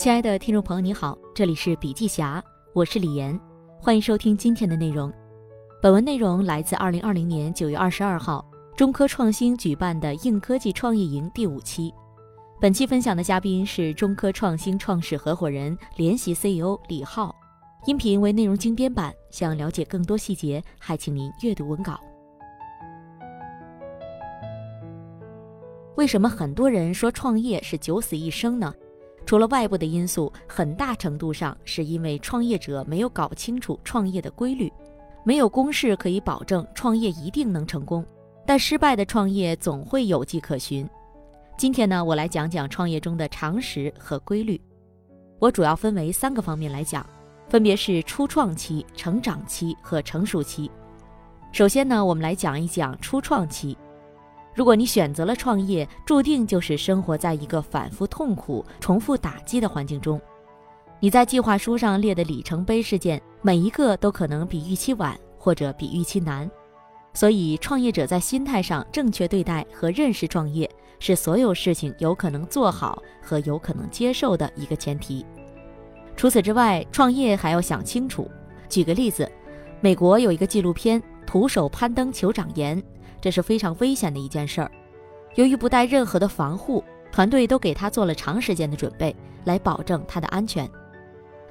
亲爱的听众朋友，你好，这里是笔记侠，我是李岩，欢迎收听今天的内容。本文内容来自二零二零年九月二十二号中科创新举办的硬科技创业营第五期。本期分享的嘉宾是中科创新创始合伙人、联席 CEO 李浩。音频为内容精编版，想了解更多细节，还请您阅读文稿。为什么很多人说创业是九死一生呢？除了外部的因素，很大程度上是因为创业者没有搞清楚创业的规律，没有公式可以保证创业一定能成功。但失败的创业总会有迹可循。今天呢，我来讲讲创业中的常识和规律。我主要分为三个方面来讲，分别是初创期、成长期和成熟期。首先呢，我们来讲一讲初创期。如果你选择了创业，注定就是生活在一个反复痛苦、重复打击的环境中。你在计划书上列的里程碑事件，每一个都可能比预期晚或者比预期难。所以，创业者在心态上正确对待和认识创业，是所有事情有可能做好和有可能接受的一个前提。除此之外，创业还要想清楚。举个例子，美国有一个纪录片《徒手攀登酋长岩》。这是非常危险的一件事儿。由于不带任何的防护，团队都给他做了长时间的准备，来保证他的安全。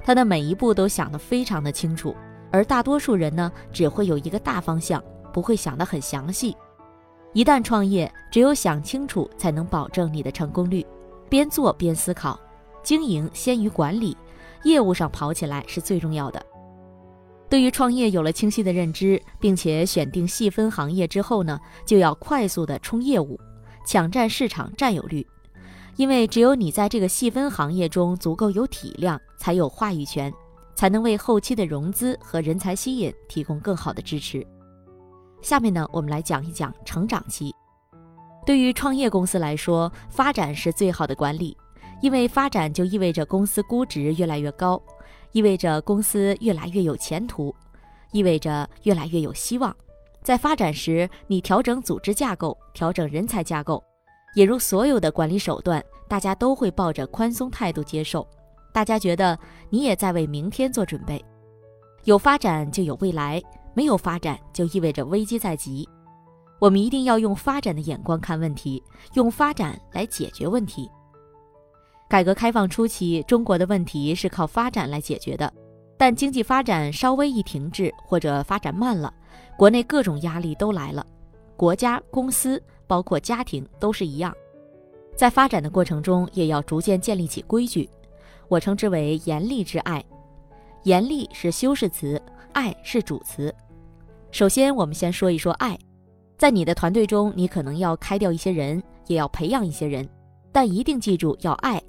他的每一步都想得非常的清楚，而大多数人呢，只会有一个大方向，不会想得很详细。一旦创业，只有想清楚，才能保证你的成功率。边做边思考，经营先于管理，业务上跑起来是最重要的。对于创业有了清晰的认知，并且选定细分行业之后呢，就要快速的冲业务，抢占市场占有率。因为只有你在这个细分行业中足够有体量，才有话语权，才能为后期的融资和人才吸引提供更好的支持。下面呢，我们来讲一讲成长期。对于创业公司来说，发展是最好的管理，因为发展就意味着公司估值越来越高。意味着公司越来越有前途，意味着越来越有希望。在发展时，你调整组织架构，调整人才架构，引入所有的管理手段，大家都会抱着宽松态度接受。大家觉得你也在为明天做准备。有发展就有未来，没有发展就意味着危机在即。我们一定要用发展的眼光看问题，用发展来解决问题。改革开放初期，中国的问题是靠发展来解决的，但经济发展稍微一停滞或者发展慢了，国内各种压力都来了，国家、公司包括家庭都是一样，在发展的过程中也要逐渐建立起规矩，我称之为严厉之爱，严厉是修饰词，爱是主词。首先，我们先说一说爱，在你的团队中，你可能要开掉一些人，也要培养一些人，但一定记住要爱。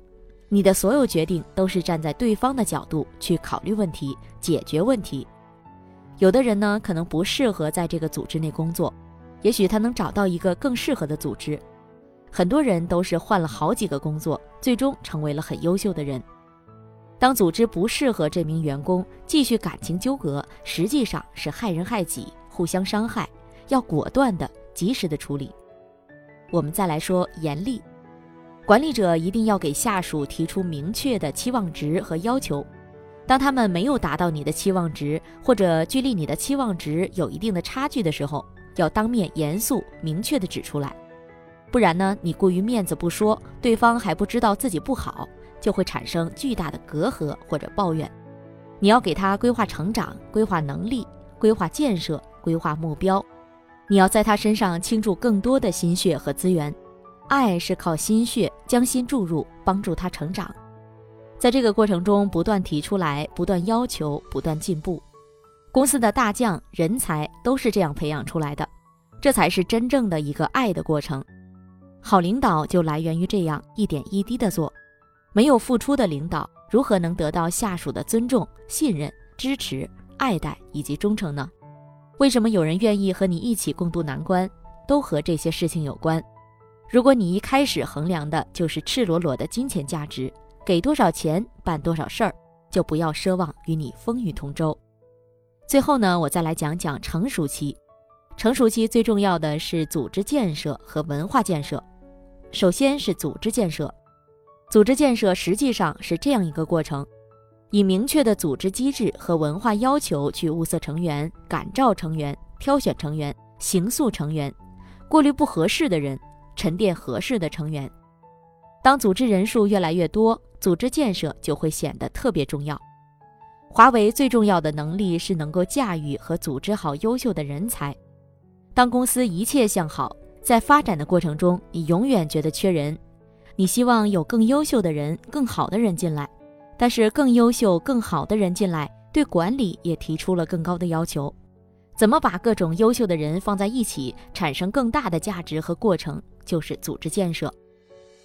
你的所有决定都是站在对方的角度去考虑问题、解决问题。有的人呢，可能不适合在这个组织内工作，也许他能找到一个更适合的组织。很多人都是换了好几个工作，最终成为了很优秀的人。当组织不适合这名员工，继续感情纠葛，实际上是害人害己，互相伤害，要果断的、及时的处理。我们再来说严厉。管理者一定要给下属提出明确的期望值和要求，当他们没有达到你的期望值，或者距离你的期望值有一定的差距的时候，要当面严肃明确的指出来，不然呢，你过于面子不说，对方还不知道自己不好，就会产生巨大的隔阂或者抱怨。你要给他规划成长、规划能力、规划建设、规划目标，你要在他身上倾注更多的心血和资源。爱是靠心血将心注入，帮助他成长，在这个过程中不断提出来，不断要求，不断进步。公司的大将人才都是这样培养出来的，这才是真正的一个爱的过程。好领导就来源于这样一点一滴的做，没有付出的领导如何能得到下属的尊重、信任、支持、爱戴以及忠诚呢？为什么有人愿意和你一起共度难关，都和这些事情有关。如果你一开始衡量的就是赤裸裸的金钱价值，给多少钱办多少事儿，就不要奢望与你风雨同舟。最后呢，我再来讲讲成熟期。成熟期最重要的是组织建设和文化建设。首先是组织建设，组织建设实际上是这样一个过程：以明确的组织机制和文化要求去物色成员、感召成员、挑选成员、形塑成员、过滤不合适的人、沉淀合适的成员。当组织人数越来越多，组织建设就会显得特别重要。华为最重要的能力是能够驾驭和组织好优秀的人才。当公司一切向好，在发展的过程中，你永远觉得缺人，你希望有更优秀的人、更好的人进来。但是，更优秀、更好的人进来，对管理也提出了更高的要求。怎么把各种优秀的人放在一起，产生更大的价值和过程，就是组织建设。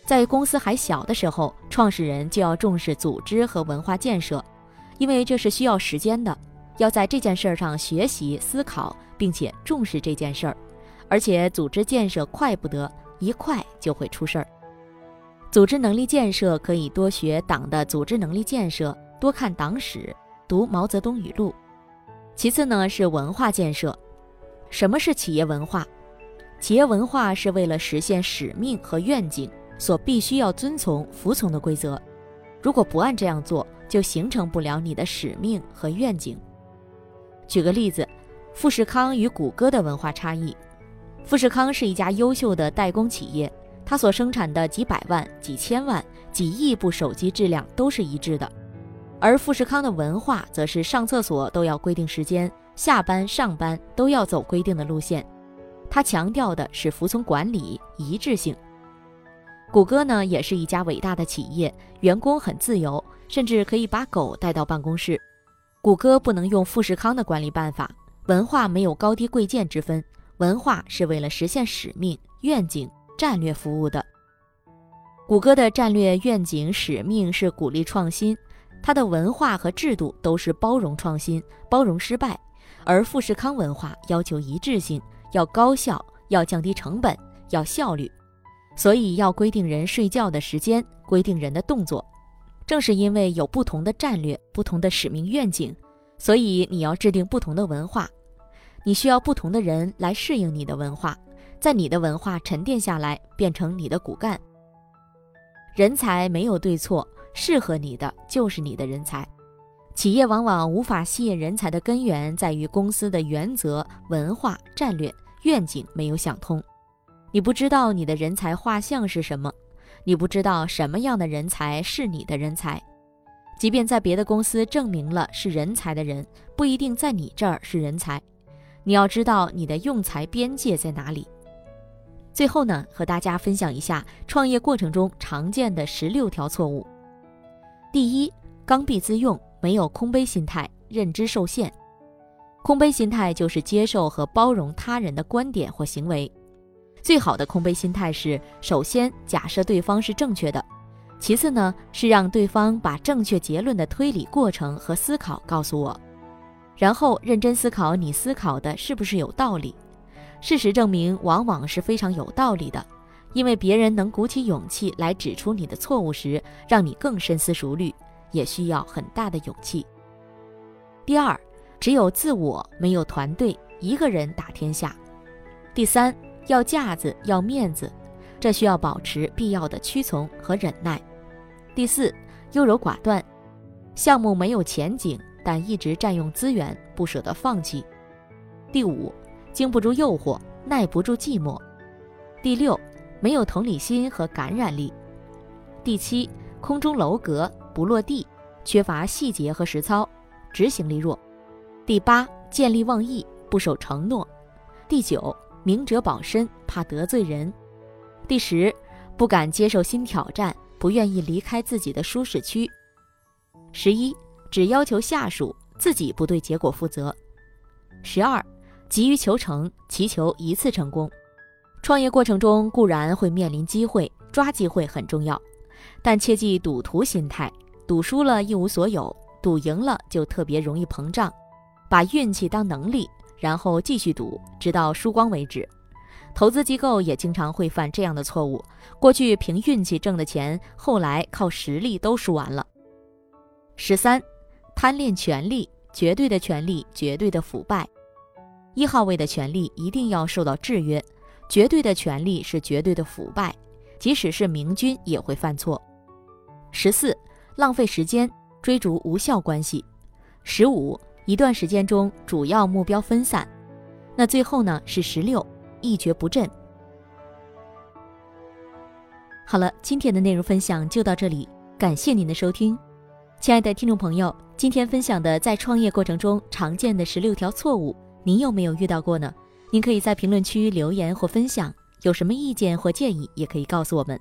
在公司还小的时候，创始人就要重视组织和文化建设，因为这是需要时间的，要在这件事儿上学习、思考，并且重视这件事儿。而且，组织建设快不得，一快就会出事儿。组织能力建设可以多学党的组织能力建设，多看党史，读毛泽东语录。其次呢，是文化建设。什么是企业文化？企业文化是为了实现使命和愿景。所必须要遵从、服从的规则，如果不按这样做，就形成不了你的使命和愿景。举个例子，富士康与谷歌的文化差异。富士康是一家优秀的代工企业，它所生产的几百万、几千万、几亿部手机质量都是一致的，而富士康的文化则是上厕所都要规定时间，下班、上班都要走规定的路线。它强调的是服从管理、一致性。谷歌呢，也是一家伟大的企业，员工很自由，甚至可以把狗带到办公室。谷歌不能用富士康的管理办法，文化没有高低贵贱之分，文化是为了实现使命、愿景、战略服务的。谷歌的战略、愿景、使命是鼓励创新，它的文化和制度都是包容创新、包容失败，而富士康文化要求一致性，要高效，要降低成本，要效率。所以要规定人睡觉的时间，规定人的动作。正是因为有不同的战略、不同的使命愿景，所以你要制定不同的文化。你需要不同的人来适应你的文化，在你的文化沉淀下来，变成你的骨干。人才没有对错，适合你的就是你的人才。企业往往无法吸引人才的根源在于公司的原则、文化、战略、愿景没有想通。你不知道你的人才画像是什么，你不知道什么样的人才是你的人才。即便在别的公司证明了是人才的人，不一定在你这儿是人才。你要知道你的用才边界在哪里。最后呢，和大家分享一下创业过程中常见的十六条错误。第一，刚愎自用，没有空杯心态，认知受限。空杯心态就是接受和包容他人的观点或行为。最好的空杯心态是：首先假设对方是正确的，其次呢是让对方把正确结论的推理过程和思考告诉我，然后认真思考你思考的是不是有道理。事实证明，往往是非常有道理的，因为别人能鼓起勇气来指出你的错误时，让你更深思熟虑，也需要很大的勇气。第二，只有自我，没有团队，一个人打天下。第三。要架子，要面子，这需要保持必要的屈从和忍耐。第四，优柔寡断，项目没有前景，但一直占用资源，不舍得放弃。第五，经不住诱惑，耐不住寂寞。第六，没有同理心和感染力。第七，空中楼阁不落地，缺乏细节和实操，执行力弱。第八，见利忘义，不守承诺。第九。明哲保身，怕得罪人。第十，不敢接受新挑战，不愿意离开自己的舒适区。十一，只要求下属，自己不对结果负责。十二，急于求成，祈求一次成功。创业过程中固然会面临机会，抓机会很重要，但切忌赌徒心态，赌输了一无所有，赌赢了就特别容易膨胀，把运气当能力。然后继续赌，直到输光为止。投资机构也经常会犯这样的错误：过去凭运气挣的钱，后来靠实力都输完了。十三，贪恋权力，绝对的权力，绝对的腐败。一号位的权力一定要受到制约，绝对的权力是绝对的腐败，即使是明君也会犯错。十四，浪费时间，追逐无效关系；十五，一段时间中主要目标分散。那最后呢是十六，一蹶不振。好了，今天的内容分享就到这里，感谢您的收听，亲爱的听众朋友，今天分享的在创业过程中常见的十六条错误，您有没有遇到过呢？您可以在评论区留言或分享，有什么意见或建议也可以告诉我们。